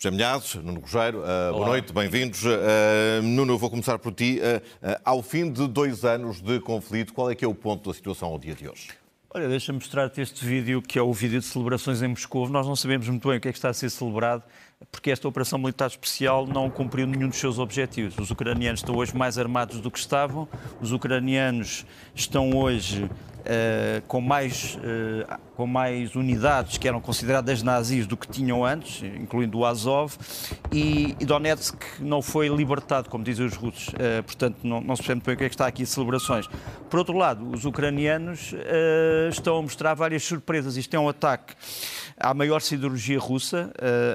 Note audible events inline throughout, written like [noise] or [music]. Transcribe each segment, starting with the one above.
José Nuno Rogério, uh, boa noite, bem-vindos. Uh, Nuno, eu vou começar por ti. Uh, ao fim de dois anos de conflito, qual é que é o ponto da situação ao dia de hoje? Olha, deixa-me mostrar-te este vídeo, que é o vídeo de celebrações em Moscou. Nós não sabemos muito bem o que é que está a ser celebrado, porque esta operação militar especial não cumpriu nenhum dos seus objetivos. Os ucranianos estão hoje mais armados do que estavam, os ucranianos estão hoje Uh, com, mais, uh, com mais unidades que eram consideradas nazis do que tinham antes, incluindo o Azov, e, e Donetsk não foi libertado, como dizem os russos. Uh, portanto, não, não se percebe bem o que é que está aqui celebrações. Por outro lado, os ucranianos estão a mostrar várias surpresas. Isto é um ataque à maior siderurgia russa,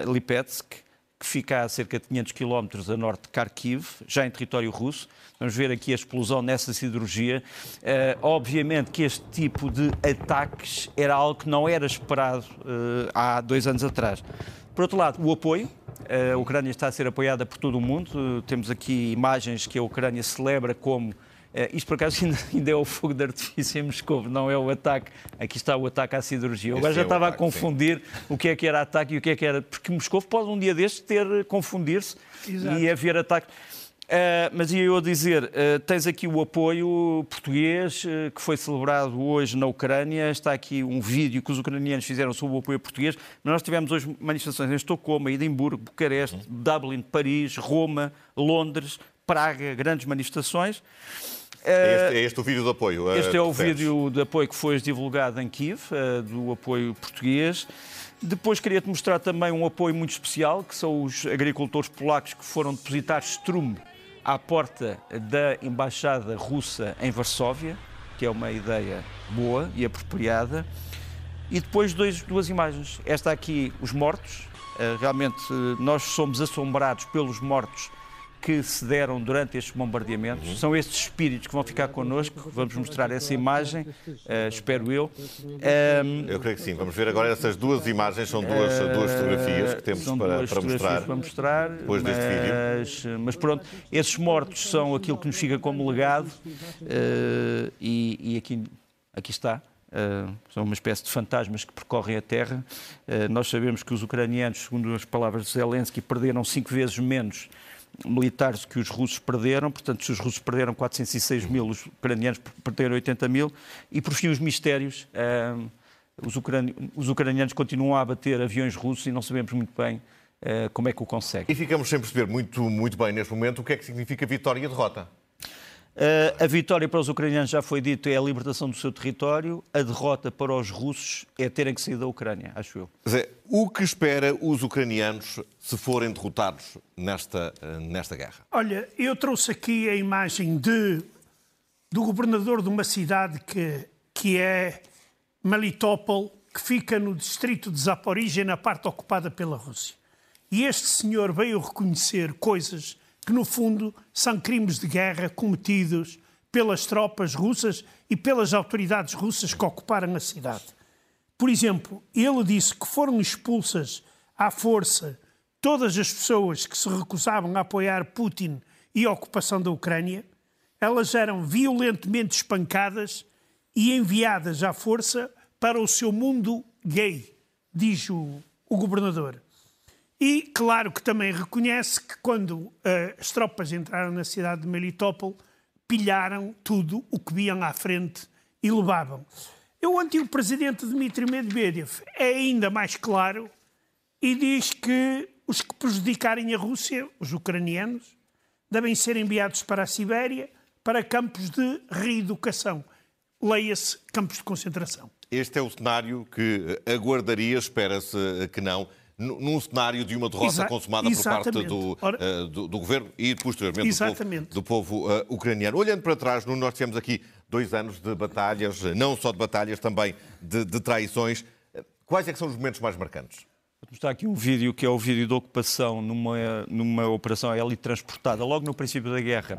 Lipetsk, que fica a cerca de 500 quilómetros a norte de Kharkiv, já em território russo. Vamos ver aqui a explosão nessa siderurgia. Uh, obviamente que este tipo de ataques era algo que não era esperado uh, há dois anos atrás. Por outro lado, o apoio. Uh, a Ucrânia está a ser apoiada por todo o mundo. temos aqui imagens que a Ucrânia celebra como isto, por acaso, ainda, [laughs] ainda, é o fogo de artifício em Moscou, não é o ataque. Aqui está o ataque à siderurgia. Eu agora já é estava ataque, a confundir sim. o que é que era ataque e o que é que era. Porque Moscou pode um dia destes ter confundir-se e haver ataque. Uh, mas ia eu dizer, uh, tens aqui o apoio português uh, que foi celebrado hoje na Ucrânia. Está aqui um vídeo que os ucranianos fizeram sobre o apoio português. Mas nós tivemos hoje manifestações em Estocolmo, Edimburgo, Bucareste, uhum. Dublin, Paris, Roma, Londres, Praga, grandes manifestações. É este, é este, o vídeo de apoio? Este é o vídeo de apoio que foi divulgado em Kiev, do apoio português. Depois queria-te mostrar também um apoio muito especial, que são os agricultores polacos que foram depositar estrume à porta da Embaixada Russa em Varsóvia, que é uma ideia boa e apropriada. E depois dois, duas imagens. Esta aqui, os mortos. Eh, realmente nós somos assombrados pelos mortos que se deram durante estes bombardeamentos. Uhum. São estes espíritos que vão ficar connosco. Vamos mostrar essa imagem, uh, espero eu. Um, eu creio que sim. Vamos ver agora essas duas imagens. São duas, uh, duas fotografias que temos para, para mostrar. para mostrar. Depois mas, deste vídeo. Mas pronto, esses mortos são aquilo que nos fica como legado. Uh, e, e aqui, aqui está. Uh, são uma espécie de fantasmas que percorrem a terra. Uh, nós sabemos que os ucranianos, segundo as palavras de Zelensky, perderam cinco vezes menos militares que os russos perderam, portanto, se os russos perderam 406 mil, os ucranianos perderam 80 mil, e por fim os mistérios. Os, os, ucranianos continuam a abater aviões russos e não sabemos muito bem uh, como é que o conseguem. E ficamos sem perceber muito, muito bem neste momento o que é que significa vitória e derrota. Uh, a vitória para os ucranianos já foi dito é a libertação do seu território, a derrota para os russos é terem que sair da Ucrânia, acho eu. Zé, o que espera os ucranianos se forem derrotados nesta, uh, nesta guerra? Olha, eu trouxe aqui a imagem de, do governador de uma cidade que, que é Melitopol, que fica no distrito de Zaporizhia, na parte ocupada pela Rússia. E este senhor veio reconhecer coisas que, no fundo, são crimes de guerra cometidos pelas tropas russas e pelas autoridades russas que ocuparam a cidade. Por exemplo, ele disse que foram expulsas à força todas as pessoas que se recusavam a apoiar Putin e a ocupação da Ucrânia. Elas eram violentamente espancadas e enviadas à força para o seu mundo gay, diz o, o governador. E, claro, que também reconhece que quando uh, as tropas entraram na cidade de Melitopol, pilharam tudo o que viam à frente e levavam. O antigo presidente Dmitry Medvedev é ainda mais claro e diz que os que prejudicarem a Rússia, os ucranianos, devem ser enviados para a Sibéria para campos de reeducação. Leia-se campos de concentração. Este é o cenário que aguardaria, espera-se que não, num cenário de uma derrota Exa consumada por parte do, Ora... uh, do, do, governo e posteriormente do povo, do povo uh, ucraniano. Olhando para trás, nós tivemos aqui dois anos de batalhas, não só de batalhas, também de, de traições. Quais é que são os momentos mais marcantes? Vou mostrar aqui um vídeo que é o vídeo da ocupação numa, numa operação aérea transportada logo no princípio da guerra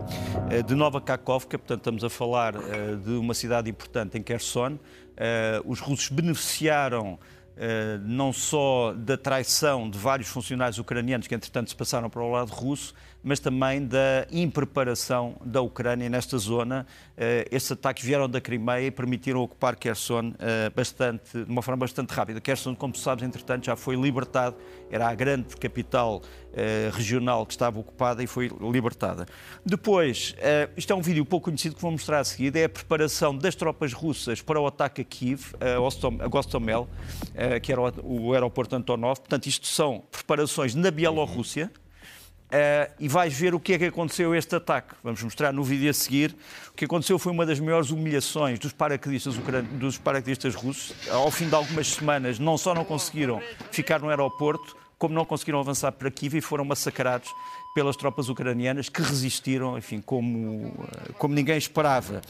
eh, de Nova Kakovka, portanto estamos a falar de uma cidade importante em Kherson. Os russos beneficiaram não só da traição de vários funcionários ucranianos que, entretanto, se passaram para o lado russo, mas também da impreparação da Ucrânia nesta zona. Uh, estes ataques vieram da Crimeia e permitiram ocupar Kherson uh, bastante, de uma forma bastante rápida. Kherson, como tu sabes, entretanto, já foi libertado, era a grande capital uh, regional que estava ocupada e foi libertada. Depois, isto é um vídeo pouco conhecido que vou mostrar a seguir, é a preparação das tropas russas para o ataque a Kiev, a Gostomel, que era o aeroporto Antonov. Portanto, isto são preparações na Bielorrússia. Uh, e vais ver o que é que aconteceu este ataque. Vamos mostrar no vídeo a seguir. O que aconteceu foi uma das maiores humilhações dos paraquedistas, dos paraquedistas russos. Ao fim de algumas semanas, não só não conseguiram ficar no aeroporto, como não conseguiram avançar para Kiev e foram massacrados pelas tropas ucranianas que resistiram, enfim, como, eh, como ninguém esperava.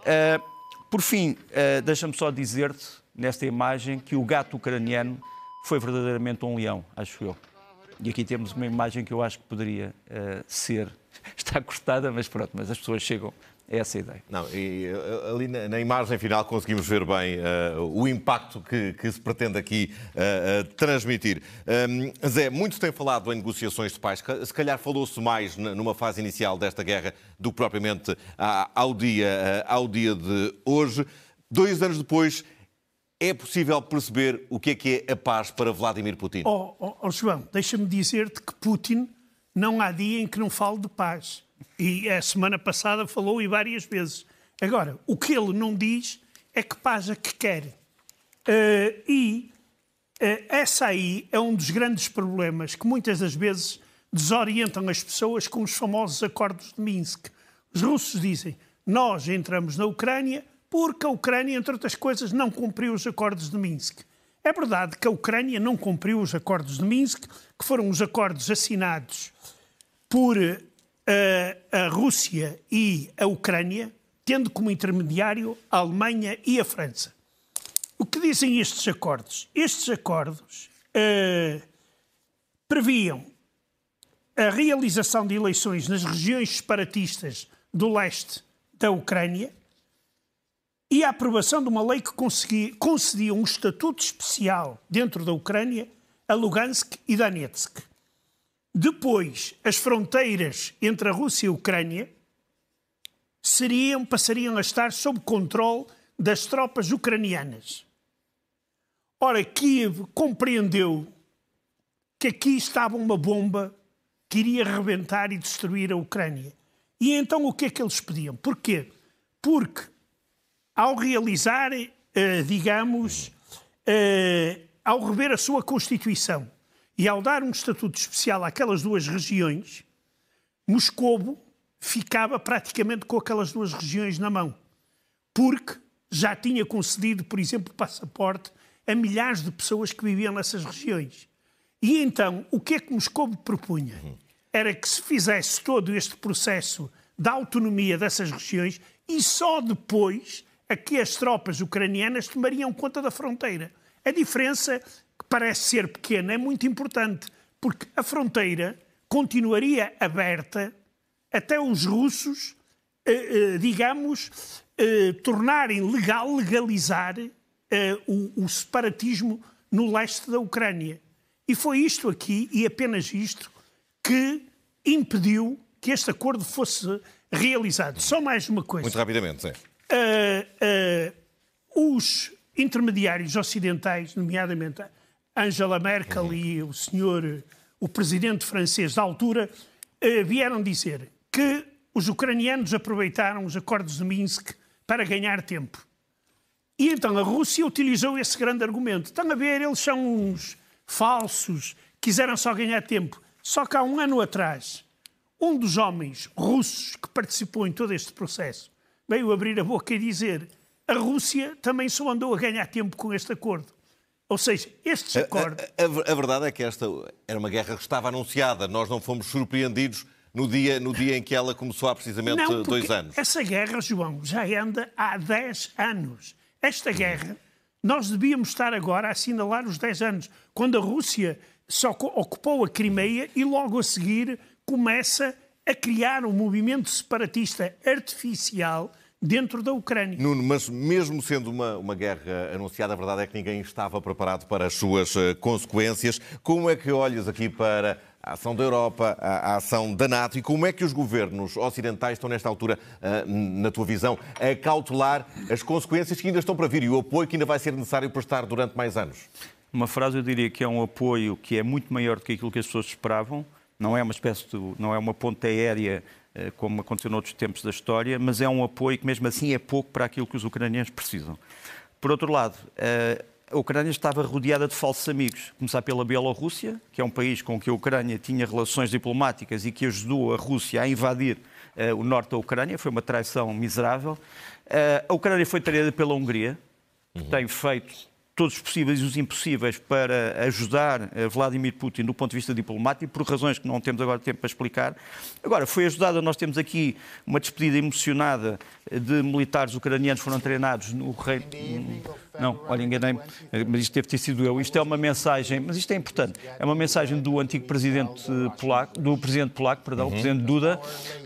Uh, por fim, uh, deixa-me só dizer-te, nesta imagem, que o gato ucraniano foi verdadeiramente um leão, acho eu. E aqui temos uma imagem que eu acho que poderia uh, ser. [laughs] Está cortada, mas pronto, mas as pessoas chegam a essa ideia. Não, e uh, ali na, na, imagem final conseguimos ver bem uh, o impacto que, que, se pretende aqui transmitir. Um, Zé, muito tem falado em negociações de paz. Se calhar falou-se mais numa fase inicial desta guerra do que propriamente ao dia, ao dia de hoje. Dois anos depois, é possível perceber o que é que é a paz para Vladimir Putin? Oh, oh, oh João, deixa-me dizer-te que Putin não há dia em que não fale de paz. E a semana passada falou e várias vezes. Agora, o que ele não diz é que paz é que quer. Uh, e uh, essa aí é um dos grandes problemas que muitas das vezes desorientam as pessoas com os famosos acordos de Minsk. Os russos dizem: Nós entramos na Ucrânia porque a Ucrânia, entre outras coisas, não cumpriu os acordos de Minsk. É verdade que a Ucrânia não cumpriu os acordos de Minsk, que foram os acordos assinados por uh, a Rússia e a Ucrânia, tendo como intermediário a Alemanha e a França. O que dizem estes acordos? Estes acordos uh, previam a realização de eleições nas regiões separatistas do leste da Ucrânia, e a aprovação de uma lei que concedia um estatuto especial dentro da Ucrânia a Lugansk e Donetsk. Depois, as fronteiras entre a Rússia e a Ucrânia seriam, passariam a estar sob controle das tropas ucranianas. Ora, Kiev compreendeu que aqui estava uma bomba que iria rebentar e destruir a Ucrânia. E então o que é que eles pediam? Porquê? Porque ao realizar, eh, digamos, eh, ao rever a sua Constituição e ao dar um estatuto especial àquelas duas regiões, Moscovo ficava praticamente com aquelas duas regiões na mão, porque já tinha concedido, por exemplo, passaporte a milhares de pessoas que viviam nessas regiões. E então, o que é que Moscovo propunha? Era que se fizesse todo este processo da autonomia dessas regiões e só depois a que as tropas ucranianas tomariam conta da fronteira. A diferença, que parece ser pequena, é muito importante, porque a fronteira continuaria aberta até os russos, eh, eh, digamos, eh, tornarem legal, legalizar o, separatismo no leste da Ucrânia. E foi isto aqui, e apenas isto, que impediu que este acordo fosse realizado. Só mais uma coisa. Muito rapidamente, sim uh, os intermediários ocidentais, nomeadamente Angela Merkel e o senhor, o presidente francês da altura, uh, vieram dizer que os ucranianos aproveitaram os acordos de Minsk para ganhar tempo. E então a Rússia utilizou esse grande argumento. Estão a ver, eles são uns falsos, quiseram só ganhar tempo. Só que há um ano atrás, um dos homens russos que participou em todo este processo veio abrir a boca e dizer a Rússia também só andou a ganhar tempo com este acordo. Ou seja, estes acordos. A, a, a, verdade é que esta era uma guerra que estava anunciada. Nós não fomos surpreendidos no dia, no dia em que ela começou há precisamente não, dois anos. Essa guerra, João, já anda há 10 anos. Esta guerra, nós devíamos estar agora a assinalar os 10 anos, quando a Rússia só ocupou a Crimeia e logo a seguir começa a criar um movimento separatista artificial dentro da Ucrânia. Nuno, mas mesmo sendo uma, uma guerra anunciada, a verdade é que ninguém estava preparado para as suas uh, consequências. Como é que olhas aqui para a ação da Europa, a, a, ação da NATO e como é que os governos ocidentais estão, nesta altura, uh, na tua visão, a cautelar as consequências que ainda estão para vir e o apoio que ainda vai ser necessário prestar durante mais anos? Uma frase eu diria que é um apoio que é muito maior do que aquilo que as pessoas esperavam. Não é uma espécie de, não é uma ponta aérea eh, como aconteceu noutros tempos da história, mas é um apoio que mesmo assim é pouco para aquilo que os ucranianos precisam. Por outro lado, eh, a Ucrânia estava rodeada de falsos amigos. Começar pela Bielorrússia, que é um país com que a Ucrânia tinha relações diplomáticas e que ajudou a Rússia a invadir uh, o norte da Ucrânia. Foi uma traição miserável. A Ucrânia foi traída pela Hungria, que uhum. tem feito todos os possíveis e os impossíveis para ajudar Vladimir Putin do ponto de vista diplomático, por razões que não temos agora tempo para explicar. Agora, foi ajudada, nós temos aqui uma despedida emocionada de militares ucranianos que foram treinados no reino. Não, olha, enganei-me, mas isto deve ter sido eu. Isto é uma mensagem, mas isto é importante. É uma mensagem do antigo presidente polaco, do presidente polaco, perdão, uhum. o presidente Duda,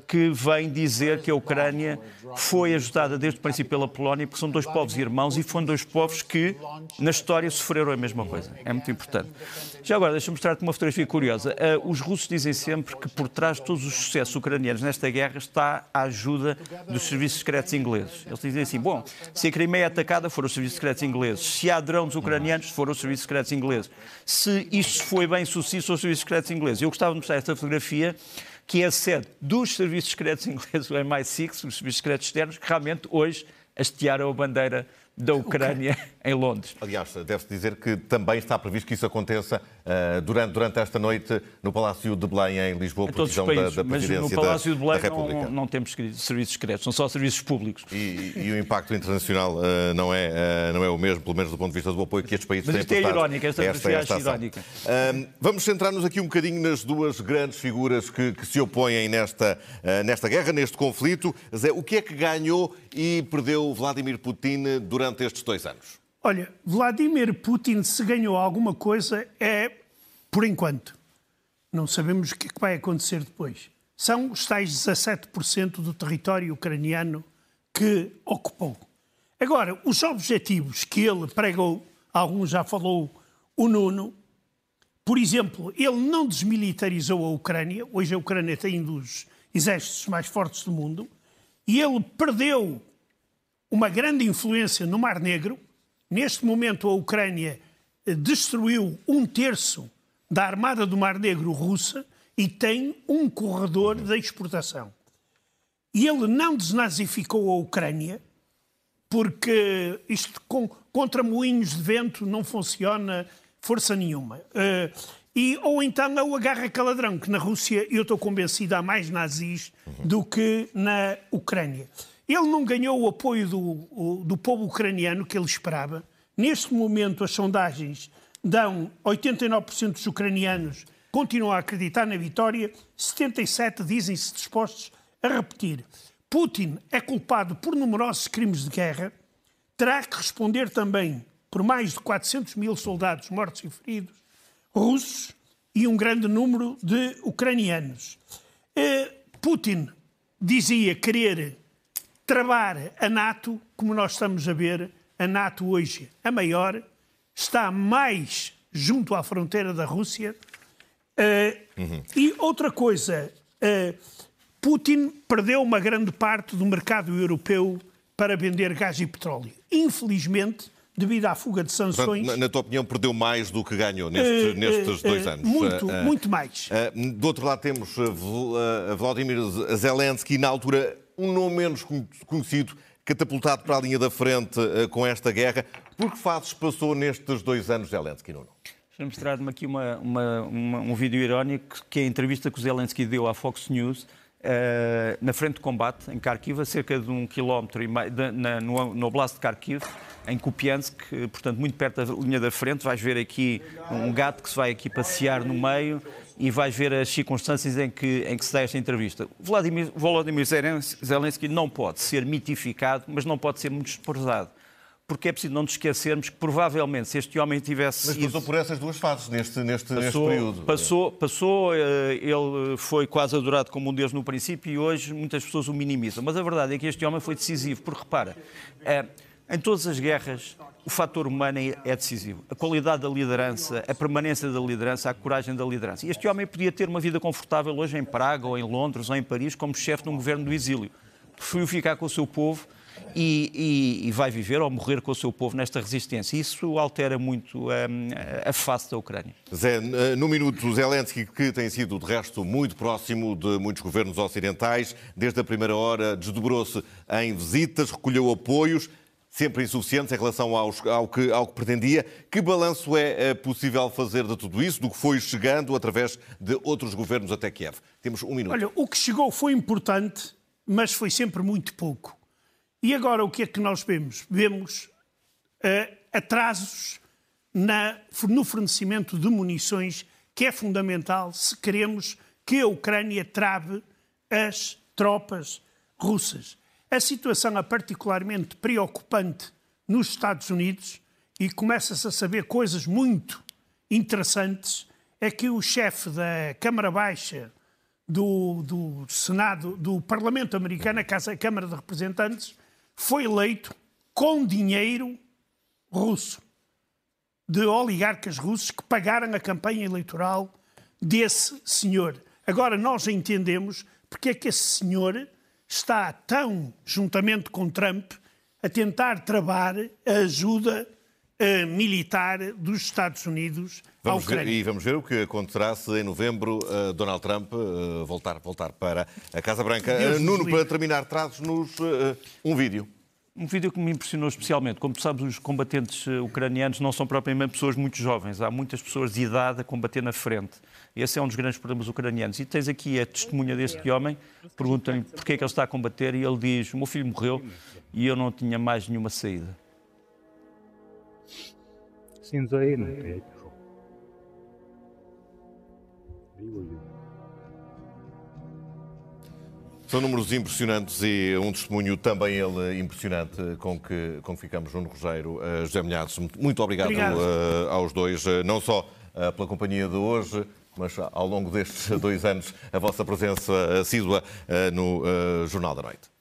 que vem dizer que a Ucrânia foi ajudada desde o princípio pela Polónia, porque são dois povos irmãos e foram dois povos que, na história, sofreram a mesma coisa. É muito importante. Já agora, deixa-me mostrar-te uma fotografia curiosa. Uh, os russos dizem sempre que por trás de todos os sucessos ucranianos nesta guerra está a ajuda dos serviços secretos ingleses. Eles dizem assim: bom, se a Crimeia é atacada, foram os serviços secretos ingleses. Se há drones ucranianos, foram os serviços secretos ingleses. Se isto foi bem sucedido, foram os serviços secretos ingleses. Eu gostava de mostrar esta fotografia que é a sede dos serviços secretos ingleses, o MI6, os serviços secretos externos, que realmente hoje hastearam a bandeira da Ucrânia okay. Em Londres. Aliás, deve-se dizer que também está previsto que isso aconteça uh, durante, durante esta noite no Palácio de Belém, em Lisboa, por decisão da, da Presidência mas no Palácio de Belém não, não, temos serviços secretos, são só serviços públicos. E, e o impacto internacional uh, não, é, uh, não é o mesmo, pelo menos do ponto de vista do apoio que estes países mas têm isto é irónica, esta, esta, esta é irónica. vamos centrar-nos aqui um bocadinho nas duas grandes figuras que, que se opõem nesta, nesta guerra, neste conflito. Zé, o que é que ganhou e perdeu Vladimir Putin durante estes dois anos? Olha, Vladimir Putin, se ganhou alguma coisa, é por enquanto. Não sabemos o que, é vai acontecer depois. São os tais 17% do território ucraniano que ocupou. Agora, os objetivos que ele pregou, alguns já falou o Nuno, por exemplo, ele não desmilitarizou a Ucrânia, hoje a Ucrânia tem um dos exércitos mais fortes do mundo, e ele perdeu uma grande influência no Mar Negro. Neste momento, a Ucrânia eh, destruiu um terço da Armada do Mar Negro russa e tem um corredor de exportação. E ele não desnazificou a Ucrânia, porque isto com, contra moinhos de vento não funciona força nenhuma. Uh, e, ou então é o agarra caladrão, que na Rússia eu estou convencido há mais nazis do que na Ucrânia. Ele não ganhou o apoio do, do povo ucraniano que ele esperava. Neste momento, as sondagens dão 89% dos ucranianos continuam a acreditar na vitória, 77% dizem-se dispostos a repetir. Putin é culpado por numerosos crimes de guerra, terá que responder também por mais de 400 mil soldados mortos e feridos, russos e um grande número de ucranianos. Eh, Putin dizia querer travar a NATO, como nós estamos a ver, a NATO hoje, a maior, está mais junto à fronteira da Rússia. Uh, uhum. E outra coisa, uh, Putin perdeu uma grande parte do mercado europeu para vender gás e petróleo. Infelizmente, devido à fuga de sanções. Portanto, na, tua opinião, perdeu mais do que ganhou nestes, uh, nestes dois anos? Muito, muito mais. do outro lado, temos Vladimir Zelensky, na altura um nome menos conhecido, catapultado para a linha da frente com esta guerra. Por que fases passou nestes dois anos Zelensky, Nuno? Deixa-me mostrar-me aqui uma, uma, uma, um vídeo irónico, que é a entrevista que o Zelensky deu à Fox News, Uh, na frente de combate, em Kharkiv, a cerca de um quilómetro e meio, de, na, no, no Oblast de Kharkiv, em Kupiansk, portanto, muito perto da linha da frente. Vais ver aqui um gato que se vai aqui passear no meio e vais ver as circunstâncias em que, em que se dá esta entrevista. Vladimir, Volodymyr Zelensky não pode ser mitificado, mas não pode ser muito desprezado porque é preciso não nos esquecermos que provavelmente se este homem tivesse. Mas passou ido... por essas duas fases neste, neste, passou, neste período. Passou, passou, eh, ele foi quase adorado como um Deus no princípio e hoje muitas pessoas o minimizam. Mas a verdade é que este homem foi decisivo, porque repara, eh, em todas as guerras o fator humano é, é decisivo. A qualidade da liderança, a permanência da liderança, a coragem da liderança. E este homem podia ter uma vida confortável hoje em Praga, ou em Londres, ou em Paris, como chefe de um governo do exílio. Preferiu ficar com o seu povo e, e, e, vai viver ou morrer com o seu povo nesta resistência. Isso altera muito um, a face da Ucrânia. Zé, no minuto, Zelensky, que tem sido, de resto, muito próximo de muitos governos ocidentais, desde a primeira hora desdobrou-se em visitas, recolheu apoios, sempre insuficientes em relação aos, ao, que, ao que pretendia. Que balanço é, é possível fazer de tudo isso, do que foi chegando através de outros governos até Kiev? Temos um minuto. Olha, o que chegou foi importante, mas foi sempre muito pouco. E agora o que é que nós vemos? Vemos uh, atrasos na, no fornecimento de munições, que é fundamental se queremos que a Ucrânia trave as tropas russas. A situação é particularmente preocupante nos Estados Unidos e começa-se a saber coisas muito interessantes. É que o chefe da Câmara Baixa do, do Senado, do Parlamento Americano, a Casa, a Câmara de Representantes, foi eleito com dinheiro russo, de oligarcas russos que pagaram a campanha eleitoral desse senhor. Agora nós entendemos porque é que esse senhor está tão, juntamente com Trump, a tentar travar a ajuda uh, militar dos Estados Unidos vamos à Ucrânia. Ver, e vamos ver o que acontecerá se em novembro uh, Donald Trump uh, voltar, voltar para a Casa Branca. Nuno, para terminar, trazes-nos um vídeo. Um vídeo que me impressionou especialmente. Como tu sabes, os combatentes eh, ucranianos não são propriamente pessoas muito jovens. Há muitas pessoas de idade a combater na frente. Esse é um dos grandes problemas ucranianos. E tens aqui a testemunha deste homem. Perguntam-lhe porquê é que ele está a combater e ele diz: O meu filho morreu e eu não tinha mais nenhuma saída. Sim, São números impressionantes e um testemunho também ele impressionante com que, com que ficamos, Nuno Rogério, uh, José Milhares. Muito obrigado, obrigado. Uh, aos dois, uh, não só pela companhia de hoje, mas ao longo destes [laughs] dois anos a vossa presença assídua no Jornal da Noite.